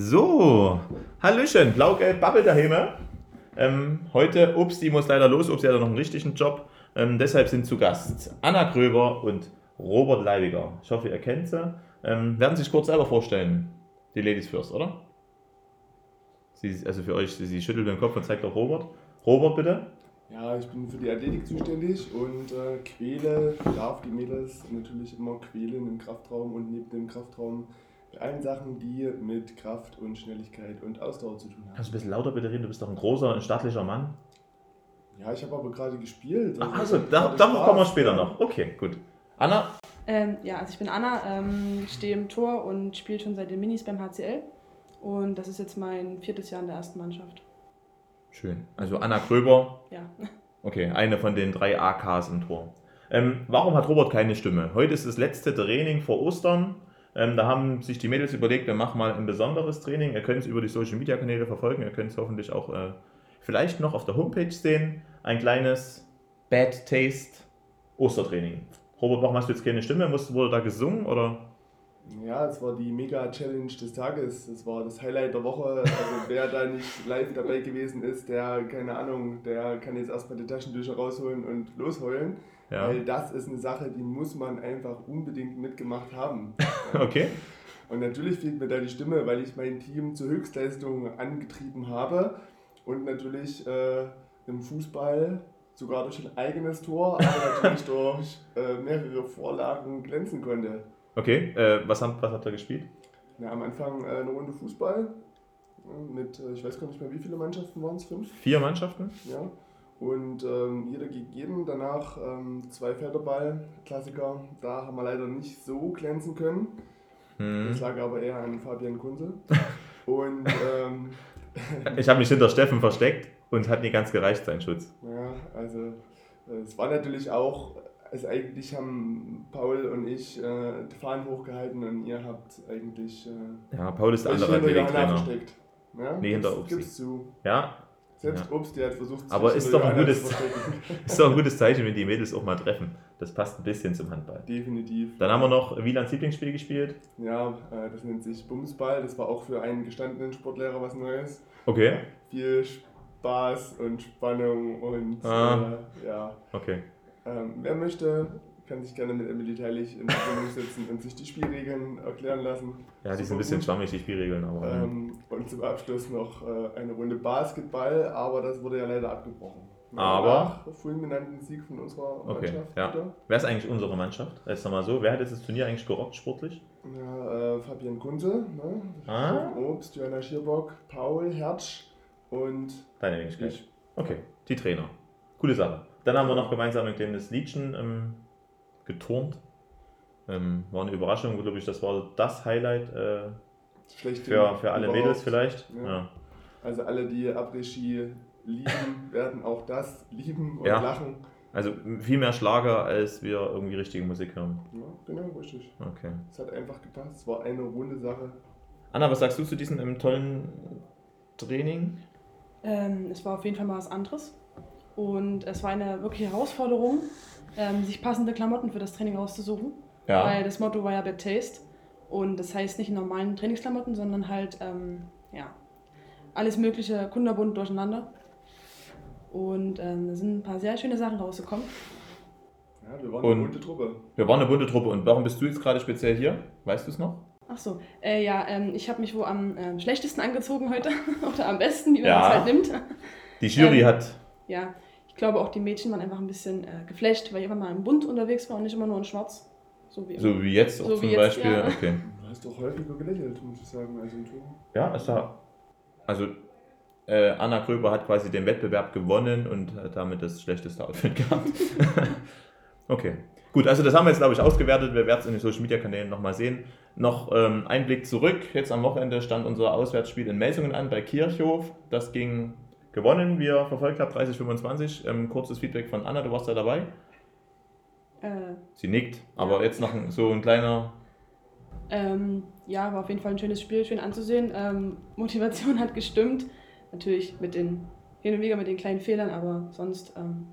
So, Hallöchen, blau-gelb Bubble daheim. Ähm, heute, Upsi muss leider los, Upsi hat ja noch einen richtigen Job. Ähm, deshalb sind zu Gast Anna Gröber und Robert Leibiger. Ich hoffe, ihr kennt sie. Ähm, werden sich kurz selber vorstellen. Die Ladies first, oder? Sie, also für euch, sie schüttelt den Kopf und zeigt auf Robert. Robert, bitte. Ja, ich bin für die Athletik zuständig und äh, quäle, darf die Mädels natürlich immer quälen im Kraftraum und neben dem Kraftraum bei allen Sachen, die mit Kraft und Schnelligkeit und Ausdauer zu tun haben. Kannst du ein bisschen lauter bitte reden? Du bist doch ein großer, ein stattlicher Mann. Ja, ich habe aber gerade gespielt. Ach, ich also, hab da, darauf kommen wir später noch. Okay, gut. Anna? Ähm, ja, also ich bin Anna, ähm, stehe im Tor und spiele schon seit den Minis beim HCL. Und das ist jetzt mein viertes Jahr in der ersten Mannschaft. Schön. Also Anna Gröber, Ja. Okay, eine von den drei AKs im Tor. Ähm, warum hat Robert keine Stimme? Heute ist das letzte Training vor Ostern. Ähm, da haben sich die Mädels überlegt, wir machen mal ein besonderes Training. Ihr könnt es über die Social Media Kanäle verfolgen. Ihr könnt es hoffentlich auch äh, vielleicht noch auf der Homepage sehen. Ein kleines Bad Taste Ostertraining. Robert, warum hast du jetzt keine Stimme? Wurde da gesungen oder? Ja, es war die Mega-Challenge des Tages. Es war das Highlight der Woche. Also wer da nicht live dabei gewesen ist, der, keine Ahnung, der kann jetzt erstmal die Taschentücher rausholen und losheulen. Ja. Weil das ist eine Sache, die muss man einfach unbedingt mitgemacht haben. Okay. Und natürlich fehlt mir da die Stimme, weil ich mein Team zur Höchstleistung angetrieben habe und natürlich äh, im Fußball sogar durch ein eigenes Tor, aber natürlich durch äh, mehrere Vorlagen glänzen konnte. Okay, äh, was, haben, was habt ihr gespielt? Na, am Anfang äh, eine Runde Fußball mit, äh, ich weiß gar nicht mehr, wie viele Mannschaften waren es, fünf? Vier Mannschaften? Ja. Und ähm, jeder gegen jeden. Danach ähm, zwei Felderball, Klassiker. Da haben wir leider nicht so glänzen können. Hm. Das lag aber eher an Fabian Kunze. Und ähm, Ich habe mich hinter Steffen versteckt und hat nie ganz gereicht, sein Schutz. ja, also es war natürlich auch, also eigentlich haben Paul und ich äh, die Fahnen hochgehalten und ihr habt eigentlich äh, Ja, Paul ist der andere Athletiktrainer. versteckt. Ja? Nee, hinter Upsi. Gibt's zu. Ja, Selbst Ja. Obst, der hat versucht, Aber ist doch ein gutes- ist doch ein gutes Zeichen, wenn die Mädels auch mal treffen. Das passt ein bisschen zum Handball. Definitiv. Dann haben wir noch Wielands Lieblingsspiel gespielt. Ja, äh, das nennt sich Bumsball. Das war auch für einen gestandenen Sportlehrer was Neues. Okay. Viel Spaß und Spannung und Ah. äh, ja. Okay. Ähm, wer möchte, kann sich gerne mit Emily Teilig in Verbindung setzen und sich die Spielregeln erklären lassen. Ja, die sind ein bisschen schwammig, die Spielregeln, aber. ähm, und zum Abschluss noch äh, eine Runde Basketball, aber das wurde ja leider abgebrochen. Aber- Nach fulminanten Sieg von unserer Okay, Mannschaft. ja. wieder. Wer ist eigentlich unsere Mannschaft? Jetzt nochmal so. Wer hat jetzt das Turnier eigentlich gerockt sportlich? Ja, äh, Fabian Kunze, ne? Ah. Obst, Johanna Schierbock, Paul Hertsch und Deine Wenigkeit. ich. Okay, die Trainer. Coole Sache. Dann haben wir noch gemeinsam ein kleines Liedchen ähm, geturnt. Ähm, war eine Überraschung, glaube ich, das war das Highlight äh, für, für alle überhaupt. Mädels vielleicht. Ja. Ja. Also alle, die Après-Ski lieben, werden auch das lieben und Ja. lachen. Also viel mehr Schlager, als wir irgendwie richtige Musik hören. Ja, genau, richtig. Okay. Es hat einfach gepasst. Es war eine runde Sache. Anna, was sagst du zu diesem ähm, tollen Training? Ähm, es war auf jeden Fall mal was anderes. Und es war eine wirkliche Herausforderung, ähm, sich passende Klamotten für das Training rauszusuchen. Weil das Motto war ja Bad Taste. Und das heißt nicht normalen Trainingsklamotten, sondern halt, ähm, ja, alles mögliche kunderbunt durcheinander. Und ähm, da sind ein paar sehr schöne Sachen rausgekommen. Ja, wir waren Und- eine bunte Truppe. Wir waren eine bunte Truppe und warum bist du jetzt gerade speziell hier? Weißt du es noch? Ach so, äh, ja, ähm, ich habe mich wohl am ähm, schlechtesten angezogen heute. Oder am besten, wie man Ja. es halt nimmt. Die Jury Ähm, hat. Ja, glaube auch die Mädchen waren einfach ein bisschen äh, geflasht, weil ich immer mal im Bunt unterwegs war und nicht immer nur in Schwarz. So wie. So wie jetzt auch So zum jetzt, Beispiel. ja. Okay. Du hast doch häufiger gelächelt, muss ich sagen, als im Tor. Ja, es war. Also äh, Anna Gröber hat quasi den Wettbewerb gewonnen und hat damit das schlechteste Outfit gehabt. okay. Gut, also das haben wir jetzt, glaube ich, ausgewertet. Wir werden es in den Social Media Kanälen nochmal sehen. Noch ähm, ein Blick zurück. Jetzt am Wochenende stand unser Auswärtsspiel in Melsungen an bei Kirchhof. Das ging gewonnen, wie ihr verfolgt habt, 30-25. Ähm, kurzes Feedback von Anna, du warst ja dabei. Äh, Sie nickt, aber Ja. jetzt noch ein, so ein kleiner. ähm, ja, war auf jeden Fall ein schönes Spiel, schön anzusehen. Ähm, Motivation hat gestimmt. Natürlich mit den hin und wieder mit den kleinen Fehlern, aber sonst, ähm,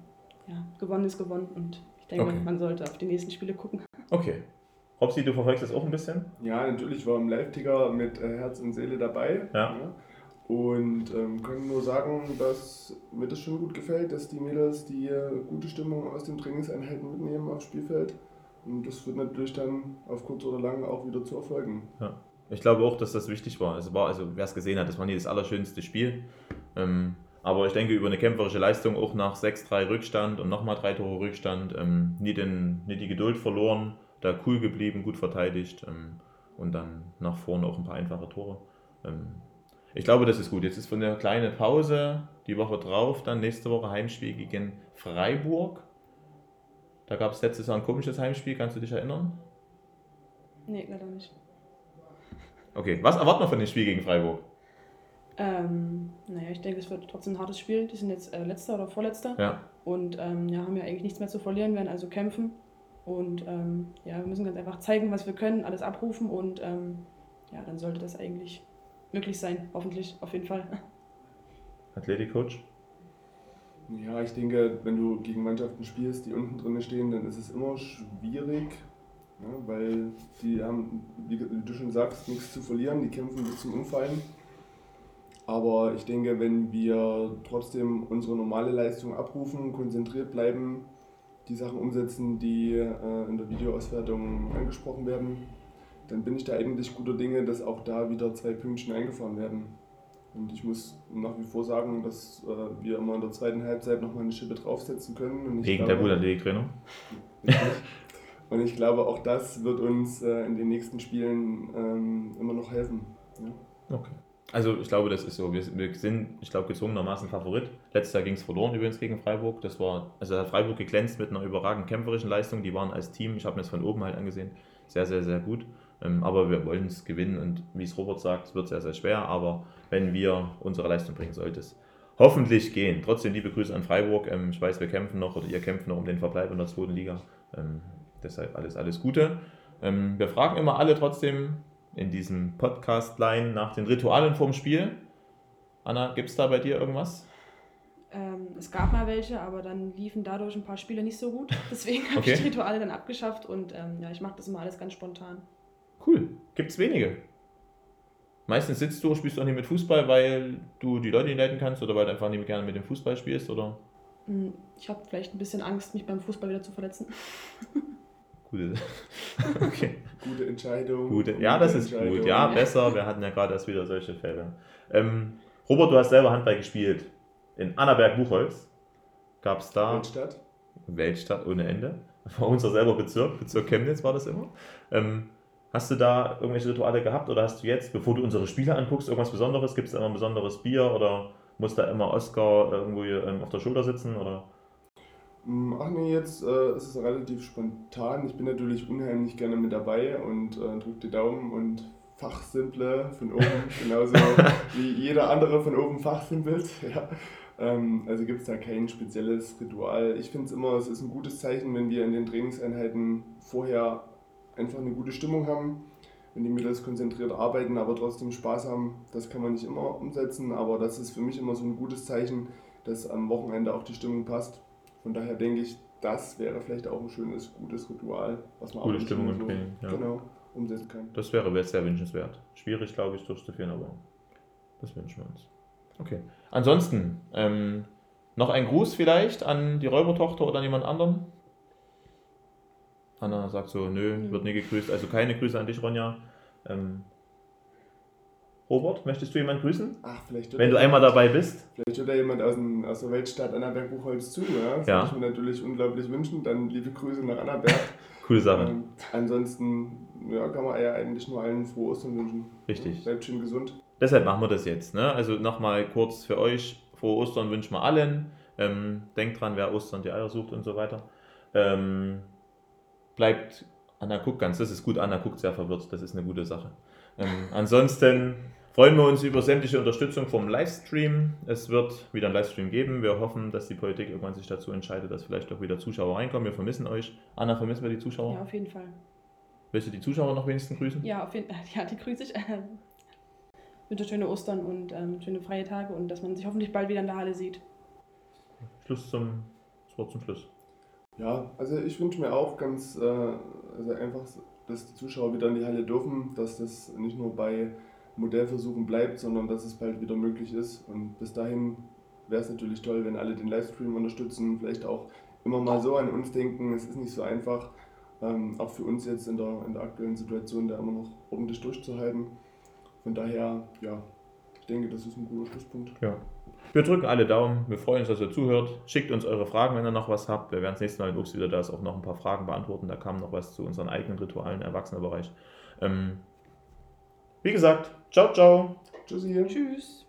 ja, gewonnen ist gewonnen und ich denke, Okay. man sollte auf die nächsten Spiele gucken. Okay. Robsi, du verfolgst das auch ein bisschen? Ja, natürlich war im Live-Ticker mit äh, Herz und Seele dabei. Ja. ja. Und ähm, kann nur sagen, dass mir das schon gut gefällt, dass die Mädels die gute Stimmung aus den Trainingseinheiten mitnehmen aufs Spielfeld. Und das wird natürlich dann auf kurz oder lang auch wieder zu erfolgen. Ja. Ich glaube auch, dass das wichtig war. Es war, also wer es gesehen hat, das war nie das allerschönste Spiel. Ähm, aber ich denke, über eine kämpferische Leistung, auch nach 6-3 Rückstand und nochmal drei Tore Rückstand, ähm, nie, den, nie die Geduld verloren, da cool geblieben, gut verteidigt ähm, und dann nach vorne auch ein paar einfache Tore. Ich glaube, das ist gut. Jetzt ist von der kleinen Pause die Woche drauf, dann nächste Woche Heimspiel gegen Freiburg. Da gab es letztes Jahr ein komisches Heimspiel, kannst du dich erinnern? Nee, leider nicht. Okay, was erwarten wir von dem Spiel gegen Freiburg? Ähm, naja, ich denke, es wird trotzdem ein hartes Spiel. Die sind jetzt äh, letzter oder vorletzter. Ja. Und ähm, ja, haben ja eigentlich nichts mehr zu verlieren, werden also kämpfen. Und ähm, ja, wir müssen ganz einfach zeigen, was wir können, alles abrufen und ähm, ja, dann sollte das eigentlich möglich sein, hoffentlich, auf jeden Fall. Athletikcoach? Ja, ich denke, wenn du gegen Mannschaften spielst, die unten drin stehen, dann ist es immer schwierig, ja, weil die haben, wie du schon sagst, nichts zu verlieren, die kämpfen bis zum Umfallen. Aber ich denke, wenn wir trotzdem unsere normale Leistung abrufen, konzentriert bleiben, die Sachen umsetzen, die äh, in der Videoauswertung angesprochen werden, dann bin ich da eigentlich guter Dinge, dass auch da wieder zwei Pünktchen eingefahren werden. Und ich muss nach wie vor sagen, dass äh, wir immer in der zweiten Halbzeit nochmal eine Schippe draufsetzen können. Wegen der Bulandé-Trainer? Und ich glaube, auch das wird uns äh, in den nächsten Spielen ähm, immer noch helfen. Ja. Okay. Also ich glaube, das ist so. Wir, wir sind, ich glaube, gezwungenermaßen Favorit. Letztes Jahr ging es verloren übrigens gegen Freiburg. Das war, also hat Freiburg geglänzt mit einer überragend kämpferischen Leistung. Die waren als Team, ich habe mir das von oben halt angesehen, sehr, sehr, sehr gut. Ähm, aber wir wollen es gewinnen und wie es Robert sagt, es wird sehr, sehr schwer. Aber wenn wir unsere Leistung bringen, sollte es hoffentlich gehen. Trotzdem liebe Grüße an Freiburg. Ähm, ich weiß, wir kämpfen noch oder ihr kämpft noch um den Verbleib in der zweiten Liga. Ähm, deshalb alles, alles Gute. wir fragen immer alle trotzdem in diesem Podcast-Line nach den Ritualen vorm Spiel. Anna, gibt es da bei dir irgendwas? Ähm, es gab mal welche, aber dann liefen dadurch ein paar Spiele nicht so gut. Deswegen habe okay. ich die Rituale dann abgeschafft und ähm, ja, ich mache das immer alles ganz spontan. Cool. Gibt es wenige. Meistens sitzt du, spielst du auch nicht mit Fußball, weil du die Leute nicht leiten kannst oder weil du einfach nicht mehr gerne mit dem Fußball spielst, oder? Hm, ich habe vielleicht ein bisschen Angst, mich beim Fußball wieder zu verletzen. Gute, okay. Gute Entscheidung. Gute, ja, das ist gut. Ja, besser. Wir hatten ja gerade erst wieder solche Fälle. Ähm, Robert, du hast selber Handball gespielt. In Annaberg-Buchholz gab es da. Weltstadt. Weltstadt ohne Ende. War unser selber Bezirk. Bezirk Chemnitz war das immer. Ähm, Hast du da irgendwelche Rituale gehabt oder hast du jetzt, bevor du unsere Spiele anguckst, irgendwas Besonderes? Gibt es da immer ein besonderes Bier oder muss da immer Oscar irgendwo ähm, auf der Schulter sitzen? Oder? Mm, ach nee, jetzt äh, ist es relativ spontan. Ich bin natürlich unheimlich gerne mit dabei und äh, drücke die Daumen und fachsimple von oben, genauso wie jeder andere von oben fachsimpelt. Ja. Ähm, also gibt es da kein spezielles Ritual. Ich finde es immer, es ist ein gutes Zeichen, wenn wir in den Trainingseinheiten vorher einfach eine gute Stimmung haben, wenn die Mädels konzentriert arbeiten, aber trotzdem Spaß haben. Das kann man nicht immer umsetzen, aber das ist für mich immer so ein gutes Zeichen, dass am Wochenende auch die Stimmung passt. Von daher denke ich, das wäre vielleicht auch ein schönes, gutes Ritual, was man Gute auch Stimmung im so, ja. genau, umsetzen kann. Das wäre sehr wünschenswert. Schwierig, glaube ich, durchzuführen, aber das wünschen wir uns. Okay. Ansonsten, ähm, noch ein Gruß vielleicht an die Räubertochter oder an jemand anderen? Anna sagt so, nö, wird nie gegrüßt. Also keine Grüße an dich, Ronja. Ähm, Robert, möchtest du jemanden grüßen? Ach, vielleicht. Wenn du einmal dabei bist. Vielleicht hört da jemand aus, dem, aus der Weltstadt Annaberg-Buchholz zu. Ja? Das ja. würde ich mir natürlich unglaublich wünschen. Dann liebe Grüße nach Annaberg. Coole Sache. Ähm, ansonsten ja, kann man ja eigentlich nur allen frohe Ostern wünschen. Richtig. Bleibt schön gesund. Deshalb machen wir das jetzt. Ne? Also nochmal kurz für euch: Frohe Ostern wünschen wir allen. Ähm, denkt dran, wer Ostern die Eier sucht und so weiter. Ähm, bleibt, Anna guckt ganz, das ist gut, Anna guckt sehr verwirrt, das ist eine gute Sache. Ähm, ansonsten freuen wir uns über sämtliche Unterstützung vom Livestream. Es wird wieder einen Livestream geben. Wir hoffen, dass die Politik irgendwann sich dazu entscheidet, dass vielleicht auch wieder Zuschauer reinkommen. Wir vermissen euch. Anna, vermissen wir die Zuschauer? Ja, auf jeden Fall. Willst du die Zuschauer noch wenigstens grüßen? Ja, auf jeden, ja die grüße ich. wünsche schöne Ostern und ähm, schöne freie Tage und dass man sich hoffentlich bald wieder in der Halle sieht. Schluss zum, das Wort zum Schluss. Ja, also ich wünsche mir auch ganz, äh, also einfach dass die Zuschauer wieder in die Halle dürfen, dass das nicht nur bei Modellversuchen bleibt, sondern dass es bald wieder möglich ist. Und bis dahin wäre es natürlich toll, wenn alle den Livestream unterstützen, vielleicht auch immer mal so an uns denken. Es ist nicht so einfach, ähm, auch für uns jetzt in der, in der aktuellen Situation, da immer noch ordentlich durchzuhalten. Von daher, ja, ich denke, das ist ein guter Schlusspunkt. Ja. Wir drücken alle Daumen. Wir freuen uns, dass ihr zuhört. Schickt uns eure Fragen, wenn ihr noch was habt. Wir werden das nächste Mal, wenn Obst wieder da auch noch ein paar Fragen beantworten. Da kam noch was zu unseren eigenen Ritualen im Erwachsenenbereich. Ähm, wie gesagt, ciao, ciao. Tschüssi. Tschüss.